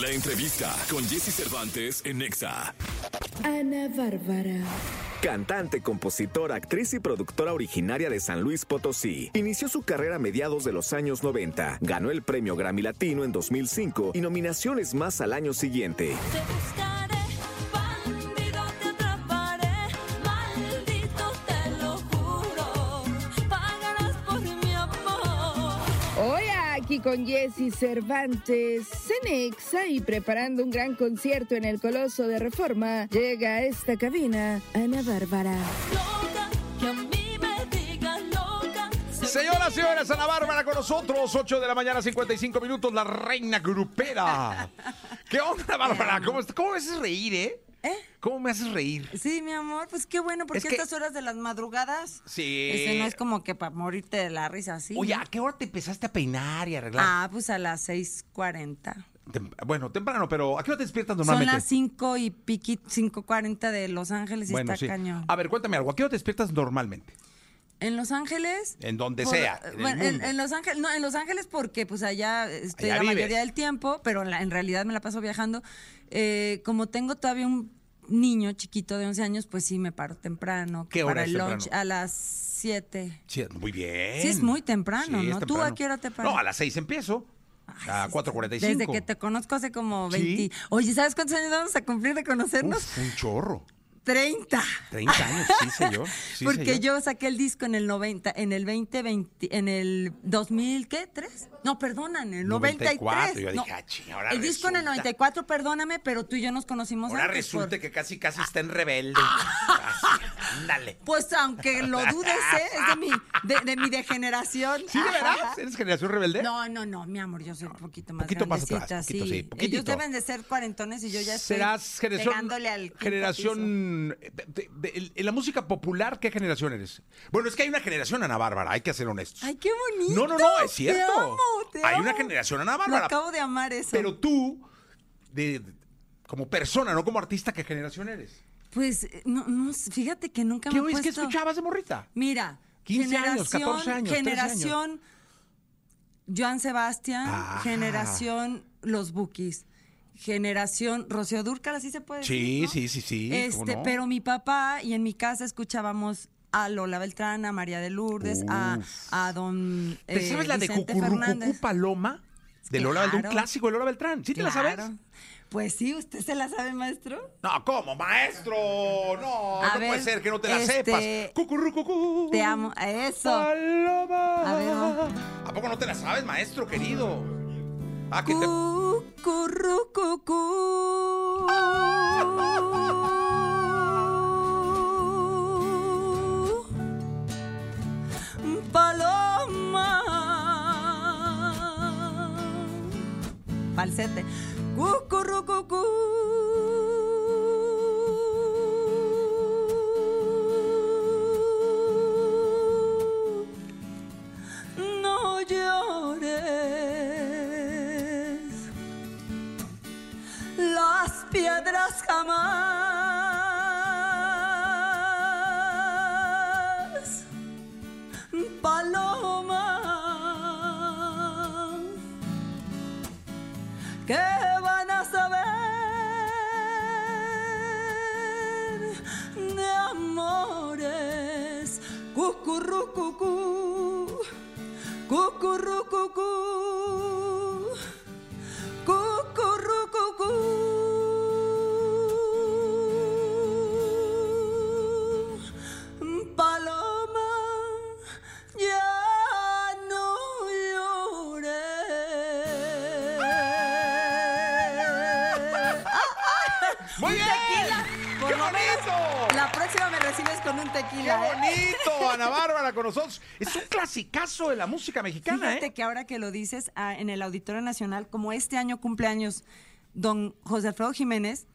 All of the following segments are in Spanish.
La entrevista con Jesse Cervantes en Nexa. Ana Bárbara. Cantante, compositora, actriz y productora originaria de San Luis Potosí. Inició su carrera a mediados de los años 90. Ganó el premio Grammy Latino en 2005 y nominaciones más al año siguiente. Te con Jesse Cervantes, Cenexa y preparando un gran concierto en el Coloso de Reforma, llega a esta cabina Ana Bárbara. Loca, que a mí me diga loca. se Señoras y señores, Ana Bárbara con nosotros, 8 de la mañana, 55 minutos, la reina grupera. ¿Qué onda, Bárbara? ¿Cómo, cómo me haces reír, eh? ¿Eh? ¿Cómo me haces reír? Sí, mi amor, pues qué bueno, porque Es que- estas horas de las madrugadas. Sí. Ese no es como que para morirte de la risa, ¿sí? Oye, ¿a qué hora te empezaste a peinar y arreglar? Ah, pues a las 6:40. Tem- bueno, temprano, pero ¿a qué hora te despiertas Son normalmente? las 5 y piqui, 5:40 de Los Ángeles y bueno, está sí. cañón. A ver, cuéntame algo. ¿A qué hora te despiertas normalmente? En Los Ángeles. En donde por- sea, en bueno, en, en Los Ángeles, no, en Los Ángeles porque pues allá estoy Allá la vives. mayoría del tiempo, pero en, la- en realidad me la paso viajando. Eh, como tengo todavía un niño chiquito de 11 años, pues sí me paro temprano. ¿Qué hora para es el temprano? lunch a las 7. Sí, muy bien. Sí, es muy temprano, Sí, ¿no? ¿Tú temprano. a qué hora te paras? No, a las 6 empiezo. A 4.45. Desde que te conozco hace como 20. Sí. Oye, ¿sabes cuántos años vamos a cumplir de conocernos? Uf, un chorro. 30. 30 años, sí, señor. Sí, Porque señor. yo saqué el disco en el 90, en el 2020, en el 2000, ¿qué? ¿3? No, perdona, en el 93. 94, yo No, dije, ah, ching, ahora el disco en el resulta. 94, perdóname, pero tú y yo nos conocimos Ahora antes resulta por- que casi, casi está en rebelde. Así, Ándale. Pues aunque lo dudes, ¿eh? Es de mi, de, de mi degeneración. ¿Sí, de veras? ¿Eres generación rebelde? No, no, no, mi amor, yo soy un poquito más Poquito más grandecita, atrás, poquito, sí. poquitito. Ellos deben de ser cuarentones y yo ya estoy Serás generación. al generación. de- de- de- en la música popular, ¿qué generación eres? Bueno, es que hay una generación Ana Bárbara, hay que ser honestos. Ay, qué bonito. No, no, no, es cierto. Te amo, te Hay amo. una generación Ana Lo Bárbara. acabo de amar eso. Pero tú, de- como persona, no como artista, ¿qué generación eres? Pues, eh, no, no, fíjate que nunca ¿Qué me he puesto... escuchabas de morrita? Mira, 15 años, generación, 14 años, 13 generación Joan Sebastián, Ah. generación Los Bookies, generación Rocío Dúrcal, así se puede Sí, decir, ¿no? sí, sí, sí, ¿cómo Este, no? pero mi papá y en mi casa escuchábamos a Lola Beltrán, a María de Lourdes, a, a don ¿Te eh, sabes la de Vicente Cucurrucucú Fernández. Paloma? De Lola Beltrán, un clásico de Lola Beltrán. ¿Sí te la sabes? Pues sí, ¿usted se la sabe, maestro? No, ¿cómo, maestro? No, A no ver, puede ser que no te la este, sepas. Cucurrucucú. Te amo. A Eso. Paloma. A ver. ¿A poco no te la sabes, maestro querido? Ah, que te... Cucurrucucú. Paloma. Falsete. Cucurrucucú. No llores. Las piedras jamás. De la música mexicana, Fíjate ¿eh? que ahora que lo dices, ah, en el Auditorio Nacional, como este año cumpleaños don José Alfredo Jiménez,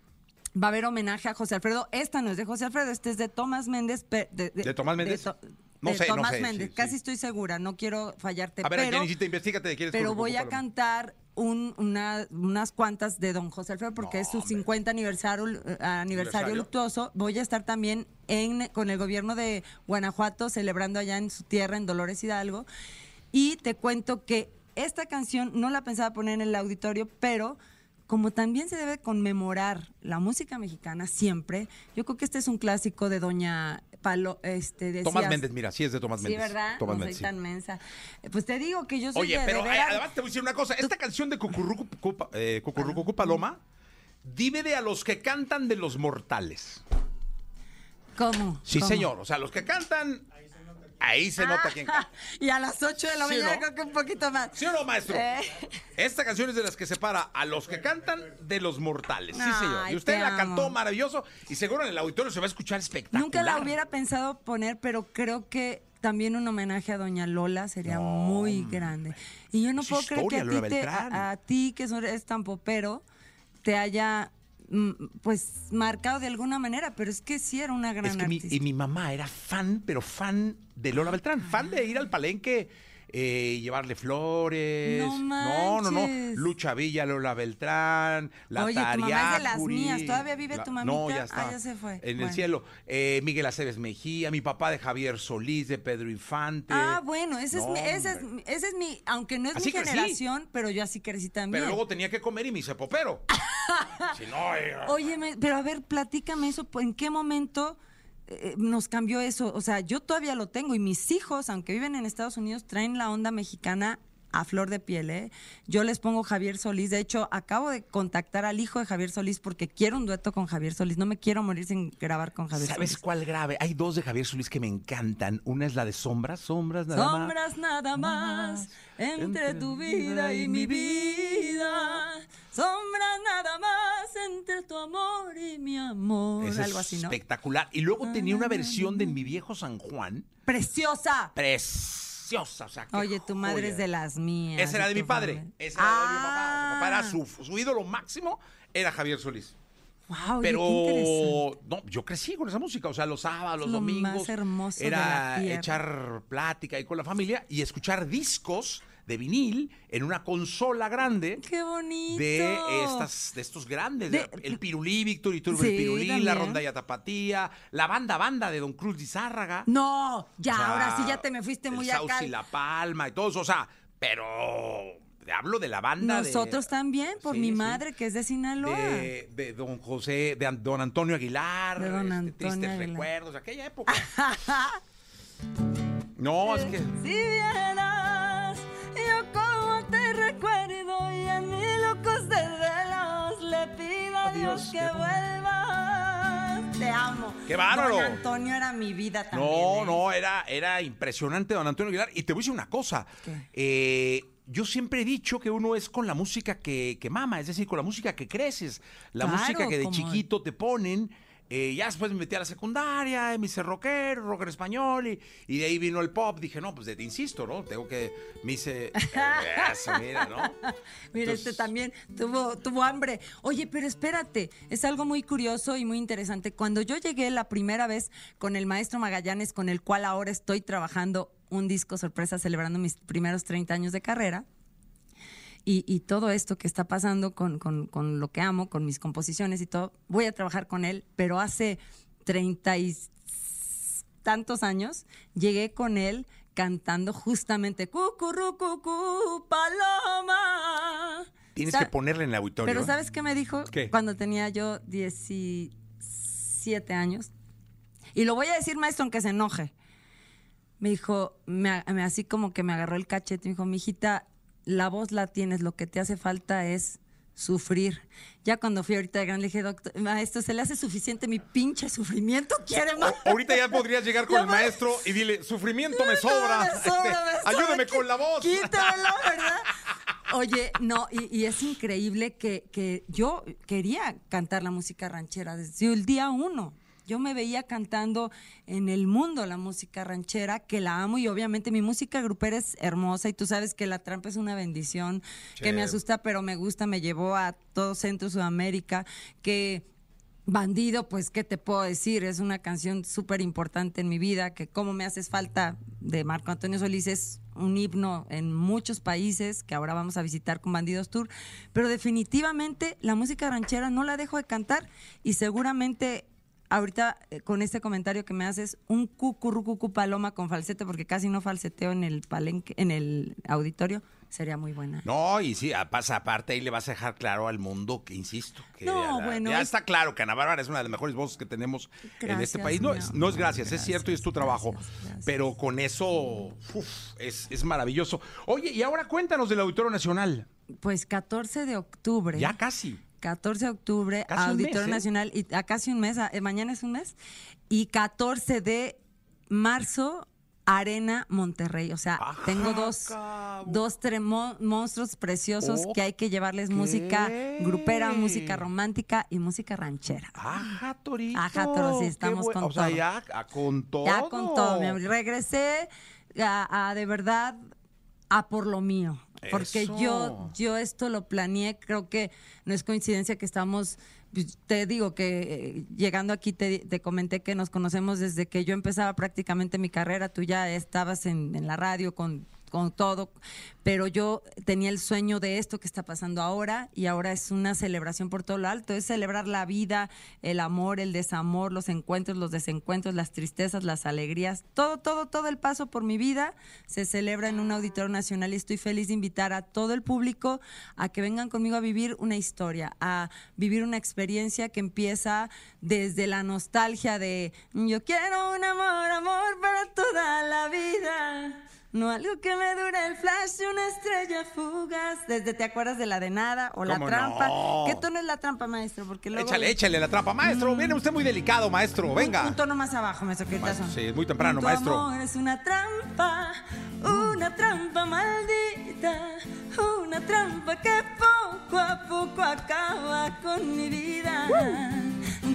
va a haber homenaje a José Alfredo. Esta no es de José Alfredo, este es de Tomás Méndez. ¿De, ¿De Tomás Méndez? to- No de sé, no Tomás sé, Méndez, sí, casi sí. estoy segura, no quiero fallarte. A ver, pero, Jenny, investigate de quién es pero voy a cantar un- una- unas cuantas de don José Alfredo porque No, es su hombre. 50 aniversario, eh, aniversario ¿Aniversario? luctuoso. Voy a estar también en, con el gobierno de Guanajuato celebrando allá en su tierra, en Dolores Hidalgo. Y te cuento que esta canción no la pensaba poner en el auditorio, pero como también se debe conmemorar la música mexicana siempre, yo creo que este es un clásico de Doña Palo, este, decías- Tomás Méndez, mira, sí es de Tomás Sí, Méndez. ¿verdad? Tomás no Méndez, soy sí. tan mensa. Pues te digo que yo soy Oye, de- pero de eh, veras- además te voy a decir una cosa. Esta canción de Cucurrucu Cupa- eh, Cucurrucucú Paloma divide a los que cantan de los mortales. ¿Cómo? Sí, ¿Cómo? señor. O sea, los que cantan. Ahí se nota quién canta. Y a las 8 de la ¿Sí o mañana no? creo que un poquito más. ¿Sí o no, maestro? Eh. Esta canción es de las que separa a los que cantan de los mortales. Sí, señor. Ay, Y usted te la amo. cantó maravilloso y seguro en el auditorio se va a escuchar espectacular. Nunca la hubiera pensado poner, pero creo que también un homenaje a Doña Lola sería muy grande. Y yo no puedo creer que a ti, te- a, a ti, que eres tan popero, te haya pues marcado de alguna manera, pero es que sí era una gran Es que mi, artista. y mi mamá era fan, pero fan de Lola Beltrán, fan de ir al palenque, eh, llevarle flores. No no, no. Lucha Villa, Lola Beltrán, la Oye, tu mamá es de las Tariacuri, mías. ¿Todavía vive tu mamita? No, ya Ah, está. ya se fue. En el cielo. Eh, Miguel Aceves Mejía, mi papá de Javier Solís, de Pedro Infante. Ah, bueno, ese, No, es mi, ese, es, mi- ese es mi, aunque no es Así mi crecí. generación, pero yo así crecí también. Pero luego tenía que comer y me hice popero. si no, eh, Oye, pero a ver, platícame eso, ¿en qué momento eh, nos cambió eso? O sea, yo todavía lo tengo y mis hijos, aunque viven en Estados Unidos, traen la onda mexicana a flor de piel, ¿eh? Yo les pongo Javier Solís, de hecho, acabo de contactar al hijo de Javier Solís porque quiero un dueto con Javier Solís, no me quiero morir sin grabar con Javier ¿Sabes Solís. cuál grave? Hay dos de Javier Solís que me encantan. Una es la de Sombras, Sombras, nada más. Sombras nada más entre tu vida y mi vida. Sombras nada más entre tu amor y mi amor. Ese Algo así, ¿no? Ah. Espectacular. Y luego tenía una versión de En mi viejo San Juan. Preciosa. Preciosa. O sea, qué Oye, tu madre joya. es de las mías. Esa era de mi padre. Esa era de mi papá. Su papá era Ah. su, su ídolo máximo, era Javier Solís. Wow, Pero qué no, yo crecí con esa música, o sea, los sábados, los Lo domingos más hermoso de era la echar plática ahí con la familia y escuchar discos de vinil en una consola grande Qué bonito. de estas de estos grandes, de- De- el Pirulí, Víctor y Turbo Sí, el Pirulí, la también. Rondalla Tapatía, la banda banda de Don Cruz de Zárraga. No, ya, O sea, ahora sí ya te me fuiste muy Sauce acá. y La Palma y todo eso, o sea, pero hablo de la banda de- Nosotros también, por Sí, mi sí. madre, que es de Sinaloa. de, de don José, de don Antonio Aguilar, De don este, Antonio tristes Aguilar. recuerdos, aquella época. no, es que Si vieras, yo como te recuerdo y en mis locos desvelos le pido a Dios Dios, que vuelvas. Te amo. ¡Qué bárbaro! Don Antonio era mi vida también. no, ¿eh? no, era, era impresionante don Antonio Aguilar. Y te voy a decir una cosa. ¿Qué? Eh, yo siempre he dicho que uno es con la música que, que mama, es decir, con la música que creces, la Claro, música que de como- chiquito te ponen. Eh, ya después me metí a la secundaria, me hice rockero, rocker español, y, y de ahí vino el pop. Dije, no, pues de- te insisto, ¿no? Tengo que. Me hice. eh, Eso, mira, ¿no? Mira, Entonces- este también tuvo, tuvo hambre. Oye, pero espérate, es algo muy curioso y muy interesante. Cuando yo llegué la primera vez con el maestro Magallanes, con el cual ahora estoy trabajando un disco sorpresa celebrando mis primeros 30 años de carrera, y, y todo esto que está pasando con, con- con lo que amo, con mis composiciones y todo, voy a trabajar con él, pero hace 30 y tantos años llegué con él cantando justamente Cucurru, cucú, paloma. Tienes que ponerle en el auditorio. Pero. ¿sabes qué me dijo? ¿Qué? Cuando tenía yo 17 años. Y lo voy a decir, maestro, aunque se enoje. Me dijo, me- me- así como que me agarró el cachete, me dijo, mijita, la voz la tienes, lo que te hace falta es sufrir. Ya cuando fui ahorita de gran, le dije, doctor, maestro, ¿se le hace suficiente mi pinche sufrimiento? ¿Quiere más? Ahorita ya podrías llegar con el maestro y dile, sufrimiento me sobra. Me sobra, Este, me sobra. ayúdame con la voz. Quítamelo, ¿verdad? Oye, no, y, y es increíble que, que yo quería cantar la música ranchera desde el día uno. Yo me veía cantando en el mundo la música ranchera, que la amo y obviamente mi música grupera es hermosa y tú sabes que la trampa es una bendición, que me asusta pero me gusta, me llevó a todo Centro Sudamérica, que Bandido, pues, ¿qué te puedo decir? Es una canción súper importante en mi vida, que como me haces falta de Marco Antonio Solís es un himno en muchos países que ahora vamos a visitar con Bandidos Tour, pero definitivamente la música ranchera no la dejo de cantar y seguramente ahorita eh, con este comentario que me haces, un cucurrucucu paloma con falsete, porque casi no falseteo en el palenque, en el auditorio, sería muy buena. No, y sí, pasa aparte ahí le vas a dejar claro al mundo que, insisto, que No, la- bueno, ya es- está claro que Ana Bárbara es una de las mejores voces que tenemos en este país. No, es, no es gracias, es cierto y es tu trabajo, gracias, gracias. pero con eso uf, es, es maravilloso. Oye, y ahora cuéntanos del Auditorio Nacional. Pues 14 de octubre. Ya casi. 14 de octubre, Casi Auditorio mes, ¿eh? Nacional, y a casi un mes, a- eh, mañana es un mes, y 14 de marzo, Arena Monterrey. O sea, Ajá, tengo dos, cabo. dos tremo- monstruos preciosos que hay que llevarles música grupera, música romántica y música ranchera. Ajá, Torito. Ajá, Toro, sí, estamos con O sea, todo. ya con todo. Ya con todo, mi amor. Regresé a, a de verdad a por lo mío. Porque Eso. yo, yo esto lo planeé, creo que no es coincidencia que estamos, pues, te digo que eh, llegando aquí te, te comenté que nos conocemos desde que yo empezaba prácticamente mi carrera, tú ya estabas en, en la radio con, con todo, pero yo tenía el sueño de esto que está pasando ahora y ahora es una celebración por todo lo alto, es celebrar la vida, el amor, el desamor, los encuentros, los desencuentros, las tristezas, las alegrías, todo, todo, todo el paso por mi vida se celebra en un auditorio nacional y estoy feliz de invitar a todo el público a que vengan conmigo a vivir una historia, a vivir una experiencia que empieza desde la nostalgia de yo quiero un amor, amor para toda la vida. No algo que me dure el flash de una estrella fugaz. Desde te acuerdas de la de nada o la ¿Cómo trampa. no? ¿Qué tono es la trampa, maestro? Porque luego Échale, échale la trampa, maestro. Viene usted muy delicado, maestro. Venga. Un, tono más abajo, maestro. ahorita Maestro, sí, es muy temprano, Tu maestro. amor es una trampa, una trampa maldita, una trampa que poco a poco acaba con mi vida.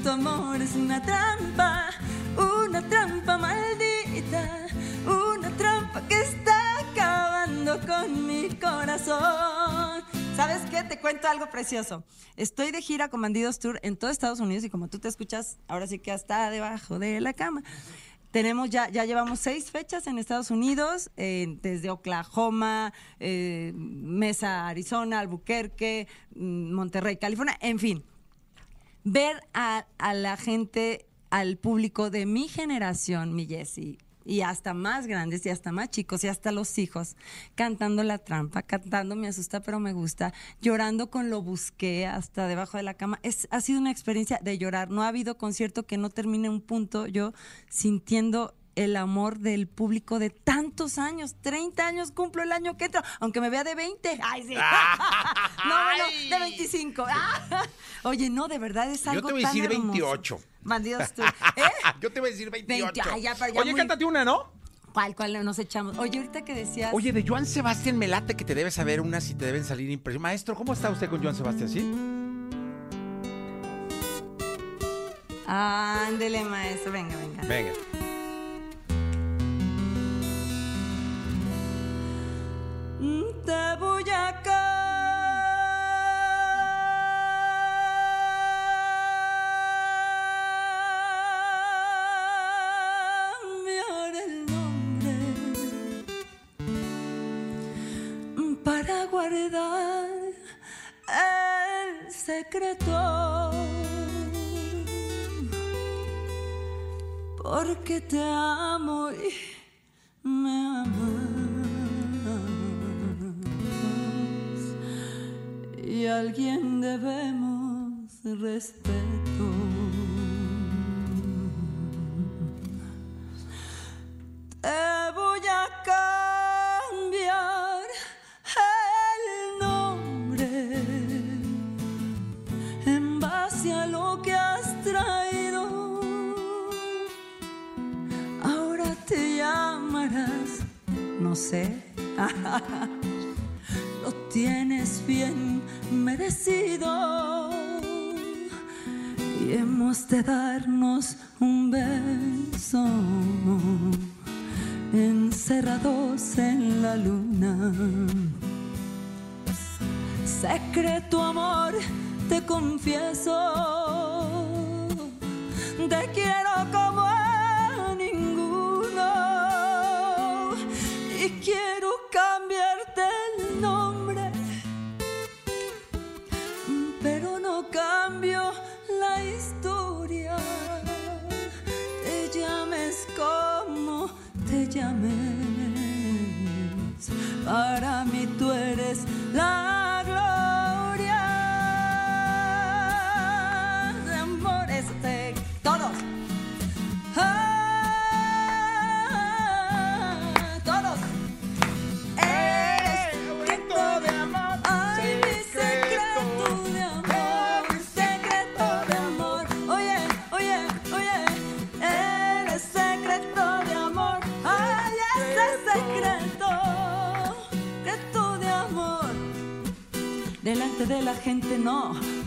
Tu amor es una trampa, una trampa maldita, una trampa que está acabando con mi corazón. ¿Sabes qué? Te cuento algo precioso. Estoy de gira con Bandidos Tour en todo Estados Unidos y como tú te escuchas, ahora sí que hasta debajo de la cama. Tenemos ya, ya llevamos seis fechas en Estados Unidos, eh, desde Oklahoma, eh, Mesa, Arizona, Albuquerque, mm, Monterrey, California, en fin. Ver a, a la gente, al público de mi generación, mi Jessie, y hasta más grandes y hasta más chicos y hasta los hijos cantando la trampa, cantando me asusta pero me gusta, llorando con lo busqué hasta debajo de la cama. Es, ha sido una experiencia de llorar. No ha habido concierto que no termine un punto yo sintiendo el amor del público de tantos años. 30 años cumplo el año que entra, aunque me vea de 20. Ay, sí. no, no, de 25. Oye, no, de verdad es algo Yo te voy a tan decir hermoso. 28. Bandidos tú. ¿Eh? Yo te voy a decir 28. 20, ay, ya, pero ya Oye, muy- cántate una, ¿no? ¿Cuál, cuál nos echamos? Oye, ahorita que decías. Oye, de Joan Sebastián me late que te debes saber unas y te deben salir impresiones. Maestro, ¿cómo está usted con Joan Sebastián? ¿Sí? Ándele, maestro. Venga, venga. Venga. Te voy Porque te amo y me amas. Y alguien debemos respeto. lo tienes bien merecido. Y hemos de darnos un beso encerrados en la luna. Secreto amor, te confieso, te quiero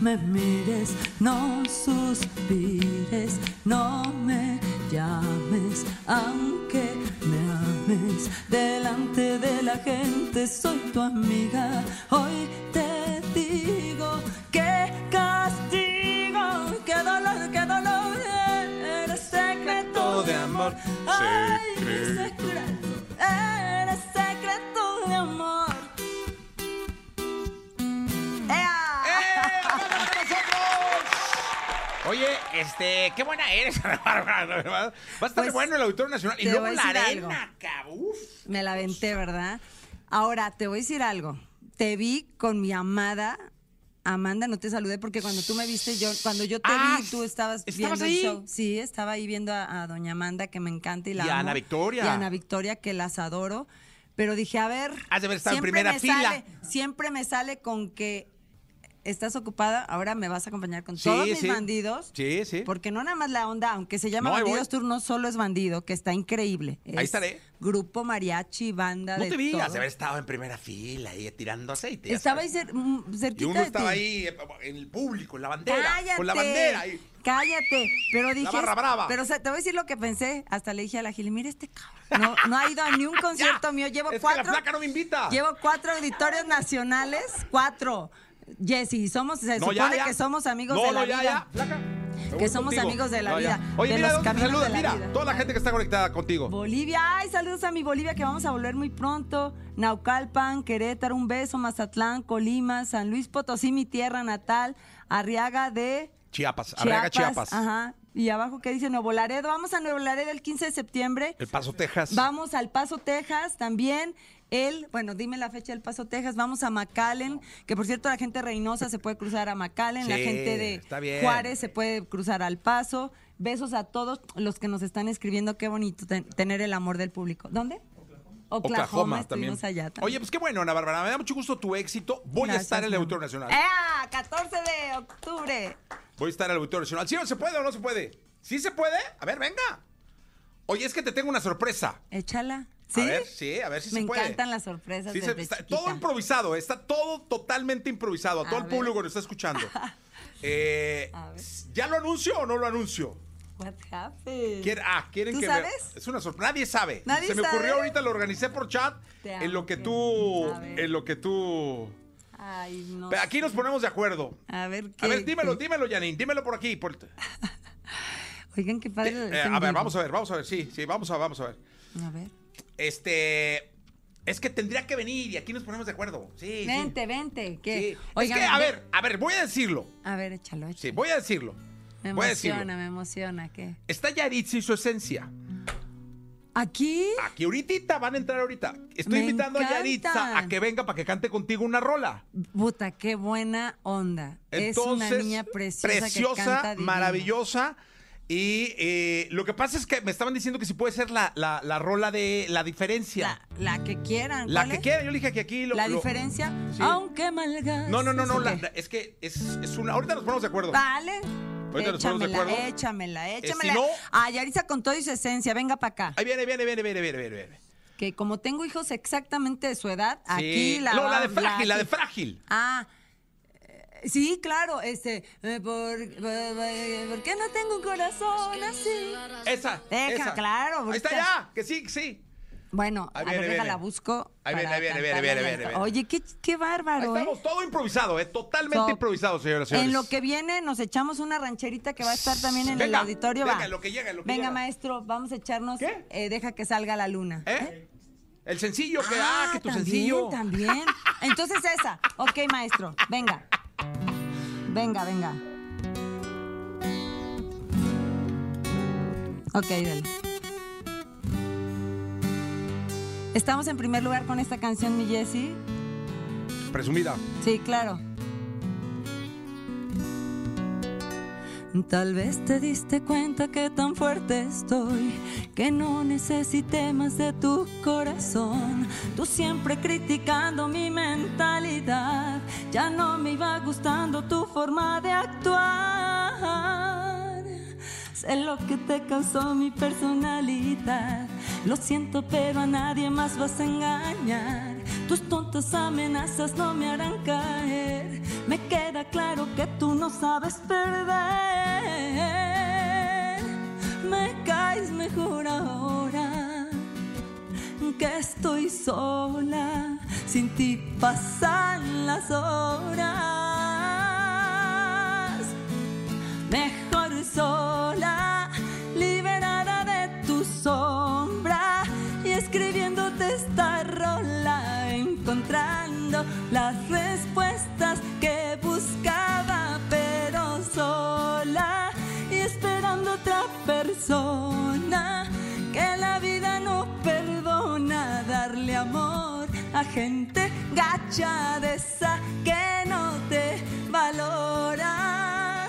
me mires, no suspires, Oye, este, qué buena eres, Bárbara. Va a estar Pues, bueno el Auditorio Nacional. Y luego la arena. Uf. Me la aventé, ¿verdad? Ahora, te voy a decir algo. Te vi con mi amada Amanda, no te saludé porque cuando tú me viste, yo, cuando yo te Ah, vi, tú estabas, ¿estabas viendo ahí? el show. Sí, estaba ahí viendo a, a doña Amanda, que me encanta y la Y a. Ana Victoria. Y a Ana Victoria, que las adoro. Pero dije, a ver. Has de haber estado en primera me fila. sale- siempre me sale con que estás ocupada, ahora me vas a acompañar con Sí, todos mis sí. bandidos. Sí, sí. Porque no nada más la onda, aunque se llama No. Bandidos Tour, no solo es bandido, que está increíble. Ahí Es estaré. Grupo mariachi, banda No de te vi, todo. has de haber estado en primera fila ahí tirando aceite. Estaba ahí cer- mm, cerquita Y uno de estaba ti. ahí eh, en el público, en la bandera. Cállate. Con la bandera. ahí. Cállate. Pero dije. barra brava. Pero o sea, te voy a decir lo que pensé. Hasta le dije a la Gili, mira este cabrón. No, no ha ido a ni un concierto mío. Llevo Es que cuatro. la flaca no me invita. Llevo cuatro auditorios nacionales. Cuatro. Jessy, somos, se No, supone ya, ya. que somos amigos no, de la no, ya, vida. Que somos amigos de la vida, Oye, de mira, los ¿dónde te caminos saluda? de la Mira, vida. toda la gente que está conectada contigo. Bolivia, ay, saludos a mi Bolivia que vamos a volver muy pronto. Naucalpan, Querétaro, un beso, Mazatlán, Colima, San Luis Potosí, mi tierra natal, Arriaga de Chiapas, Arriaga, Chiapas. Ajá. Y abajo que dice Nuevo Laredo. Vamos a Nuevo Laredo el 15 de septiembre. El Paso, Texas. Vamos al Paso, Texas también. El, bueno, dime la fecha del Paso, Texas. Vamos a McAllen, que por cierto la gente de Reynosa se puede cruzar a McAllen, la gente de. Juárez se puede cruzar al Paso. Besos a todos los que nos están escribiendo. Qué bonito ten- tener el amor del público. ¿Dónde? Oklahoma, Oklahoma también. allá también. Oye, pues qué bueno, Ana Bárbara. Me da mucho gusto tu éxito. Voy a estar en el Auditorio. Nacional. ¡Ea! 14 de octubre. Voy a estar en el Auditorio Nacional. ¿Sí o no se puede o no se puede? ¿Sí se puede? A ver, venga. Oye, es que te tengo una sorpresa. Échala. ¿Sí? A ver, sí, a ver si Me se puede. encantan las sorpresas Sí, se- desde está chiquita. todo improvisado, está todo totalmente improvisado. A todo el público que nos está escuchando. Eh. ¿Ya lo anuncio o no lo anuncio? What happened? Ah, quieren ¿Tú que sabes? me... Es una sorpresa. Nadie sabe. ¿Nadie Se me sabe? ocurrió ahorita, lo organicé por chat. En lo que qué- tú... En lo que tú... Ay, no. Pero aquí nos ponemos de acuerdo. A ver, A ver, ¿qué- dímelo, qué? dímelo, Janine. Dímelo por aquí. por- Oigan, qué padre. Eh, este a ver, vamos a ver, vamos a ver. Sí, sí, vamos a, vamos a ver. A ver. Este... Es que tendría que venir y aquí nos ponemos de acuerdo. Sí, sí. Vente, vente. ¿Qué? Sí. Oigan, es que, a ve- ver, a ver, voy a decirlo. A ver, échalo, échalo. Sí, voy a decirlo. Me voy emociona, me emociona. ¿Qué? Está Yaritza y su esencia. ¿Aquí? Aquí ahorita, van a entrar ahorita. Estoy Me invitando a. Yaritza a que venga para que cante contigo una rola. Puta, qué buena onda. es Entonces, una niña preciosa. que preciosa, canta divino. Y eh, lo que pasa es que me estaban diciendo que si puede ser la, la- la rola de la diferencia. La, la que quieran. La, ¿cuál que es? quiera. Yo le dije que aquí lo. La lo- diferencia. Sí. Aunque malgas. No, no, no, no. es que es, es una. Ahorita nos ponemos de acuerdo. Vale. Ahorita nos ponemos de Échamela, acuerdo. échamela, Eh, si échamela. no- A Yaritza con todo y su esencia, venga para acá. Ahí viene, viene, viene, viene, viene, viene. viene. Que como tengo hijos exactamente de su edad, Sí. aquí la. No, la de frágil, la de frágil. Ah. Eh, Sí, claro, este, eh, por, por, por qué no tengo un corazón así? Esa. Deja, esa. claro, Ahí está ya. Que sí, que sí. Bueno, Ahí a viene, ver, viene. déjala, busco. Ahí viene, para ahí viene, viene, cantarla viene, viene, viene. Oye, qué, qué Ahí bárbaro, ¿eh? estamos, todo improvisado, ¿eh? Totalmente improvisado, señoras y señores. En lo que viene nos echamos una rancherita que va a estar también en el Venga, auditorio. venga, va. en lo que llega, en lo que Venga, llega. maestro, vamos a echarnos. ¿Qué? eh, deja que salga la luna. ¿Eh? El sencillo que, ah, que tu también, sencillo. También. Entonces esa. Ok, maestro. Venga. Venga, venga. Ok, dale. Estamos en primer lugar con esta canción, mi Jessie. Presumida. Sí, claro. Tal vez te diste cuenta que tan fuerte estoy que no necesité más de tu corazón. Tú siempre criticando mi mentalidad, ya no me iba gustando tu forma de actuar. Sé lo que te causó mi personalidad. Lo siento, pero a nadie más vas a engañar. Tus tontas amenazas no me harán caer. Me queda claro que tú no sabes perder. Me caes mejor ahora que estoy sola. Sin ti pasan las horas. Mejor sola, las respuestas que buscaba, pero sola y esperando otra persona. Que la vida no perdona darle amor a gente gacha de esa que no te valora.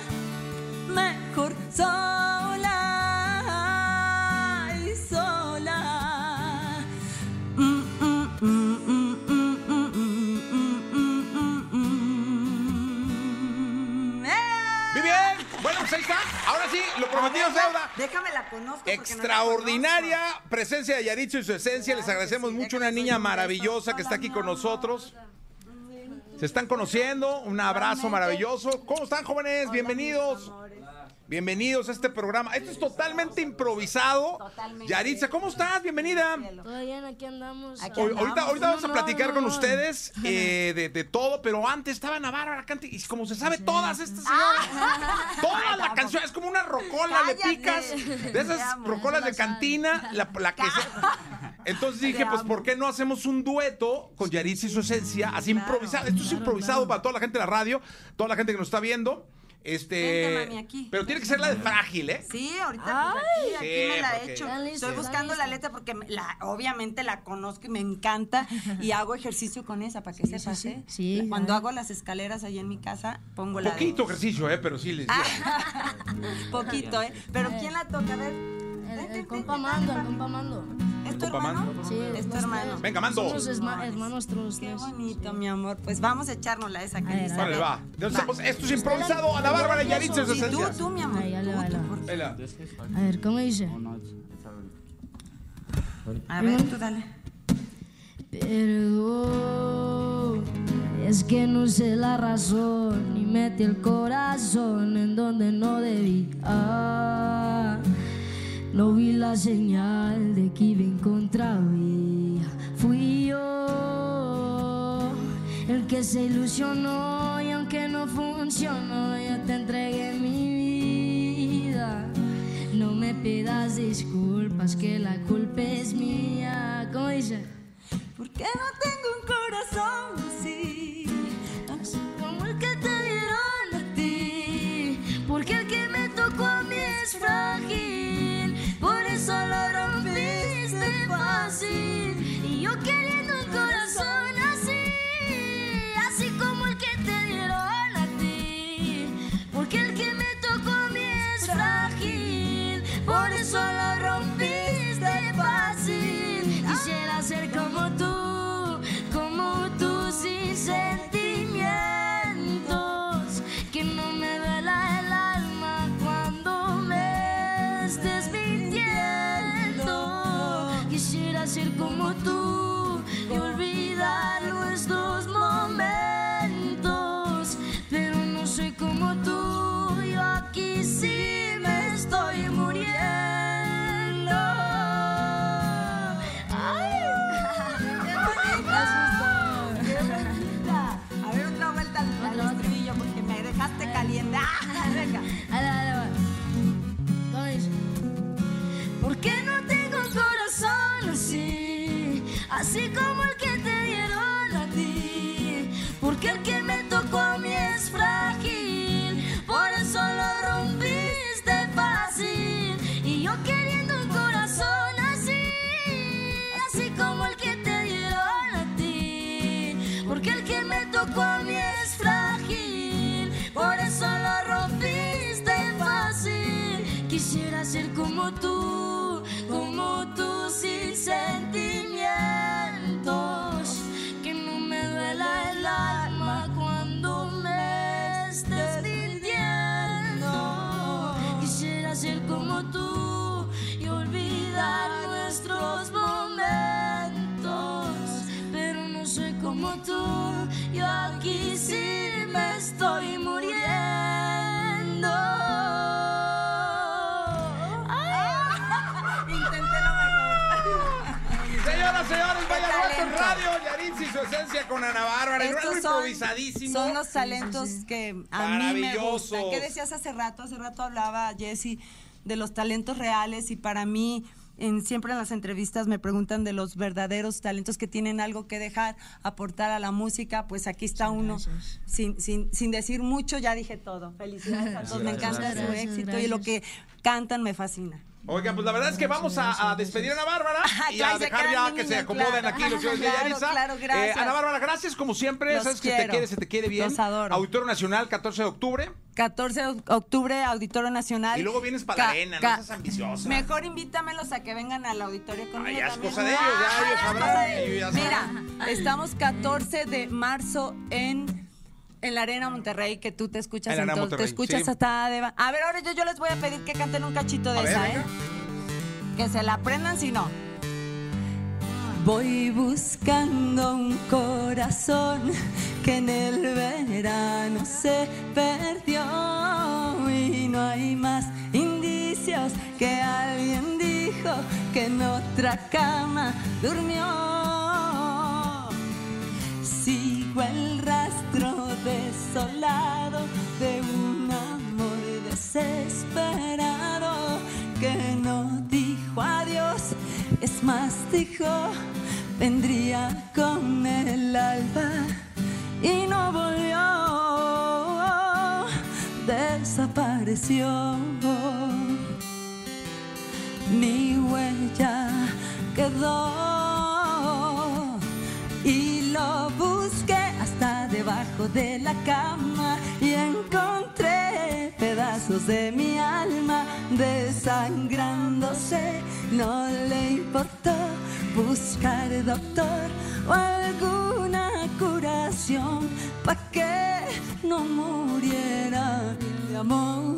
Mejor sola lo prometido es deuda. Déjame la conozco. porque no la Extraordinaria conozco. presencia de Yaritzo y su esencia. Les agradecemos mucho. Una niña maravillosa que está aquí con nosotros. Se están conociendo. Un abrazo maravilloso. ¿Cómo están, jóvenes? Bienvenidos. Bienvenidos a este programa. Esto es totalmente improvisado. Totalmente. Yaritza, ¿cómo estás? Bienvenida. Todo bien, aquí andamos. Aquí ahorita, ahorita vamos a platicar no, con ustedes eh, de, de todo, pero antes estaba Ana Bárbara Cante y como se sabe todas estas señoras, toda la canción es como una rocola, le Cállate. picas de esas rocolas de cantina, la, la que se- Entonces dije, pues, ¿por qué no hacemos un dueto con Yaritza y su esencia? Así improvisado. Esto es improvisado para toda la gente de la radio, toda la gente que nos está viendo. Este. Vente, mami, aquí. Pero tiene que ser la de frágil, ¿eh? Sí, ahorita pues, aquí, aquí Sí, me la he hecho. Estoy buscando la letra porque me- la, obviamente la conozco y me encanta y hago ejercicio con esa para que Sí, sepas, sí, ¿eh? sí. Cuando hago las escaleras ahí en mi casa, pongo la de- Poquito ejercicio, ¿eh? Pero sí les digo. Poquito, ¿eh? Pero ¿quién la toca? A ver. El, el compa Mando, el compa Mando. ¿Es compa hermano? Mando? Sí, Es tu hermano. Venga, Mando. Somos hermanos todos Qué bonito, mi amor. Pues vamos a echárnosla esa que dice. Vale, va. Entonces, esto es improvisado. Ana Bárbara y Yaritza su Sí, tú, esencia. tú, mi amor. A ver, ¿cómo dice? A ver, tú dale. Perdón, es que no sé la razón y metí el corazón en donde no debí. Ah, no vi la señal de que iba en contravía. Fui yo el que se ilusionó y aunque no funcionó, yo te entregué mi vida. No me pidas disculpas, que la culpa es mía. ¿Cómo dice? ¿Por qué no tengo un corazón Look at soy tú. Yo aquí sí me estoy muriendo. Intenté lo mejor. Señoras, señores, vaya talento. radio, Yaritza y su esencia con Ana Bárbara. Estos algo son, improvisadísimo. son los talentos que a mí me Maravillosos. gustan. ¿Qué decías hace rato? Hace rato hablaba Jessy de los talentos reales y para mí en, siempre en las entrevistas me preguntan de los verdaderos talentos que tienen algo que dejar, aportar a la música. Pues aquí está uno. Sin, sin, sin decir mucho, ya dije todo. Felicidades a todos. Me encanta gracias. su éxito y lo que cantan me fascina. Oigan, pues la verdad es que vamos a, a despedir a Ana Bárbara y claro, a dejar ya que se acomoden claro. aquí los señores de claro, gracias. Ana Bárbara, gracias como siempre. Los Sabes que te quiere, se te quiere bien. Los adoro. Auditorio Nacional, 14 de octubre. 14 de octubre, Auditorio Nacional. Y luego vienes para la arena, no seas ambiciosa. Mejor invítamelos a que vengan al auditorio conmigo. Ay, ya es también. cosa de ellos, ya ellos Ah, sabrán, cosa de- ellos ya sabrán. Mira, estamos 14 de marzo en, en la Arena Monterrey, que tú te escuchas En entonces, te escuchas sí. hasta de... A ver, ahora yo, yo les voy a pedir que canten un cachito de A ver, esa, venga. ¿eh? Que se la aprendan si no. Voy buscando un corazón que en el verano se perdió y no hay más indicios que alguien dijo que en otra cama durmió. Sigo el rastro desolado de un amor desesperado es más dijo vendría con el alba y no volvió, desapareció. Mi huella quedó y lo busqué hasta debajo de la cama y encontré pedazos de mi alma desangrándose. No le importó buscar doctor o alguna curación para que no muriera de amor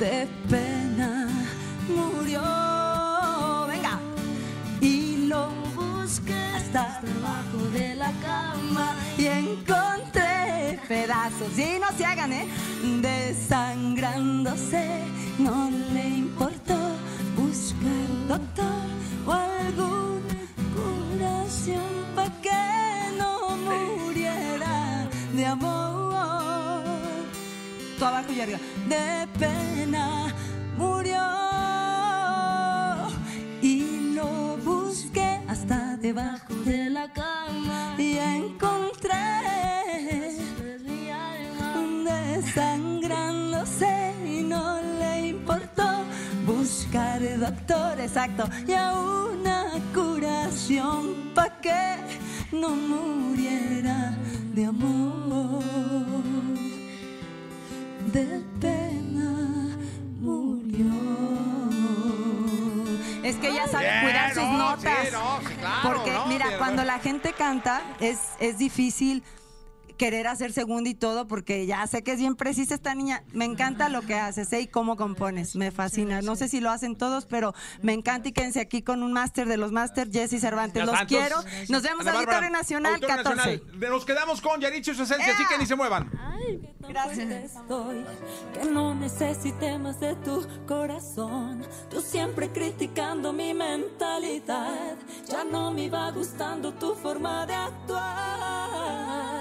de pena murió. Venga. Y lo busqué hasta debajo de la cama y encontré pedazos. Y no se hagan, ¿eh? Desangrándose. No le importó buscar doctor o alguna curación para que no muriera de amor tú abajo y arriba. De pena murió y lo busqué hasta debajo de la cama y encontré doctor exacto y a una curación pa' que no muriera de amor de pena murió. Es que ella sabe cuidar sus no, notas. sí, no, sí, claro, Porque, no, mira, cuando la gente canta, es, es difícil querer hacer segunda y todo, porque ya sé que es bien precisa esta niña. Me encanta lo que haces ¿eh? y cómo compones. Me fascina. No sé si lo hacen todos, pero me encanta y quédense aquí con un máster de los máster, Jesse Cervantes. Los quiero. Nos vemos en Bárbara, Auditorio Nacional Auditorio 14. Nacional. Nos quedamos con Yaritza y su esencia, así que ni se muevan. Gracias. estoy, que no necesite más de tu corazón. Tú siempre criticando mi mentalidad, ya no me va gustando tu forma de actuar.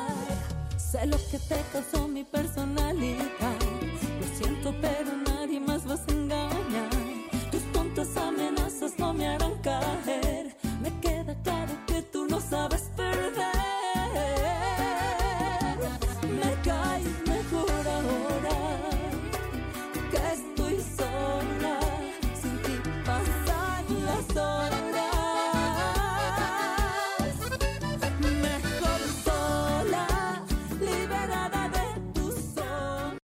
Sé lo que te causó mi personalidad, lo siento, pero nadie más vas a engañar.